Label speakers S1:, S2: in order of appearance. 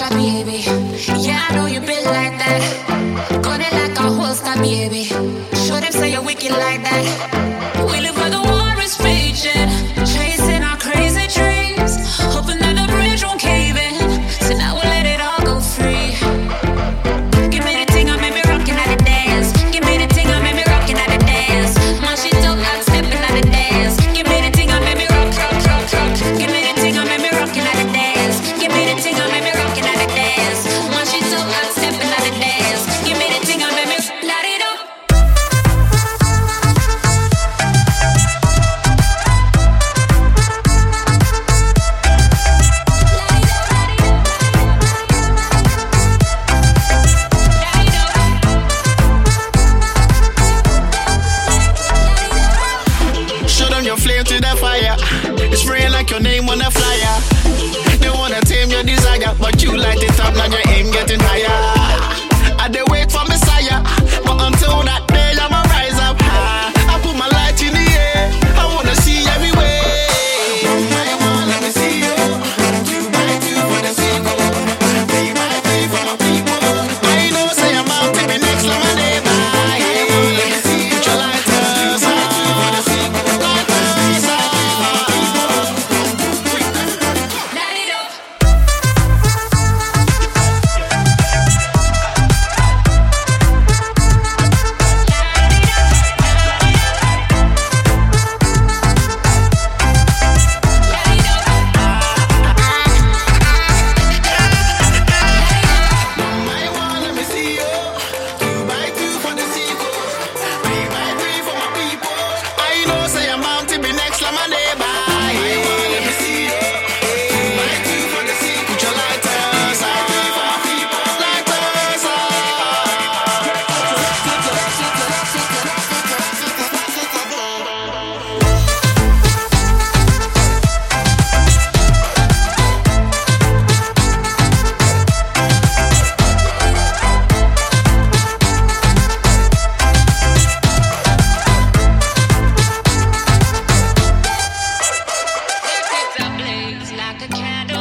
S1: baby. Yeah, I know you been like that. Got it like a holster, baby. Show them say you're wicked like that. turn your flame to the fire. It's spraying like your name on a flyer. They wanna tame your desire, but you light it up
S2: like like a candle.